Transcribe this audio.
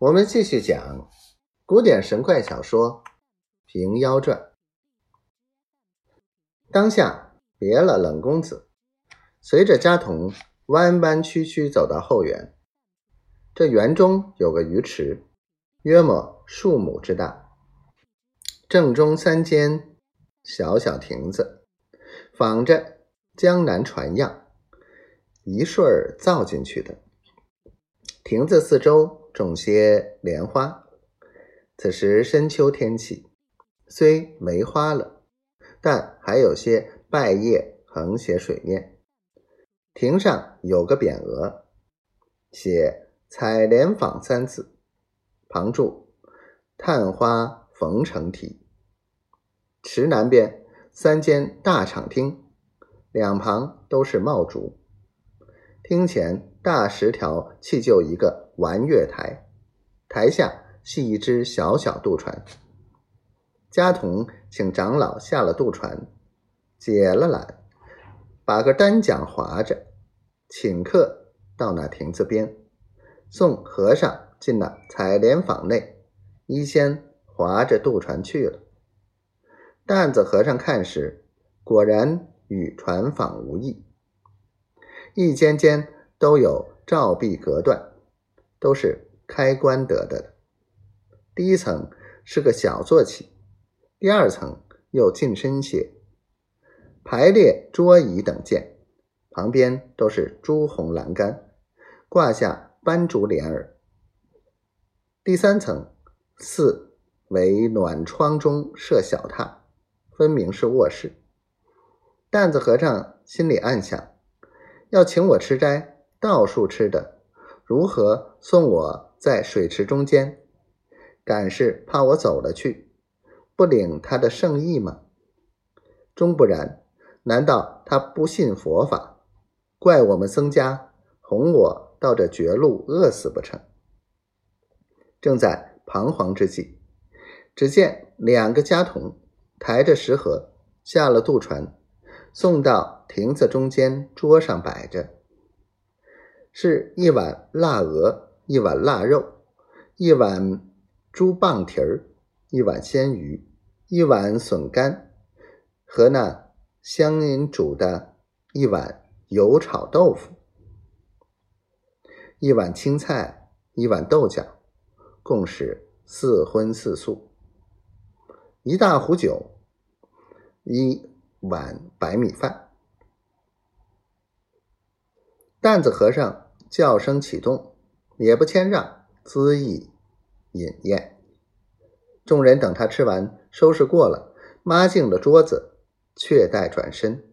我们继续讲古典神怪小说《平妖传》。当下别了冷公子，随着家童弯弯曲曲走到后园。这园中有个鱼池，约莫数亩之大，正中三间小小亭子，仿着江南船样，一顺儿造进去的。亭子四周种些莲花。此时深秋天气，虽没花了，但还有些败叶横斜水面。亭上有个匾额，写“采莲坊”三字，旁注“探花逢成体”。池南边三间大敞厅，两旁都是茂竹。厅前大石条砌就一个玩月台，台下系一只小小渡船。家童请长老下了渡船，解了缆，把个单桨划着，请客到那亭子边，送和尚进了采莲坊内，一先划着渡船去了。担子和尚看时，果然与船舫无异。一间间都有照壁隔断，都是开关得的。第一层是个小坐起，第二层又近身些，排列桌椅等件，旁边都是朱红栏杆，挂下斑竹帘儿。第三层四为暖窗中设小榻，分明是卧室。担子和尚心里暗想。要请我吃斋，到处吃的，如何送我在水池中间？敢是怕我走了去，不领他的圣意吗？终不然，难道他不信佛法，怪我们僧家哄我到这绝路饿死不成？正在彷徨之际，只见两个家童抬着食盒下了渡船。送到亭子中间，桌上摆着，是一碗腊鹅，一碗腊肉，一碗猪棒蹄儿，一碗鲜鱼，一碗笋干，和那香银煮的一碗油炒豆腐，一碗青菜，一碗豆角，共是四荤四素，一大壶酒，一。碗白米饭，担子和尚叫声启动，也不谦让，恣意饮宴。众人等他吃完，收拾过了，抹净了桌子，却待转身。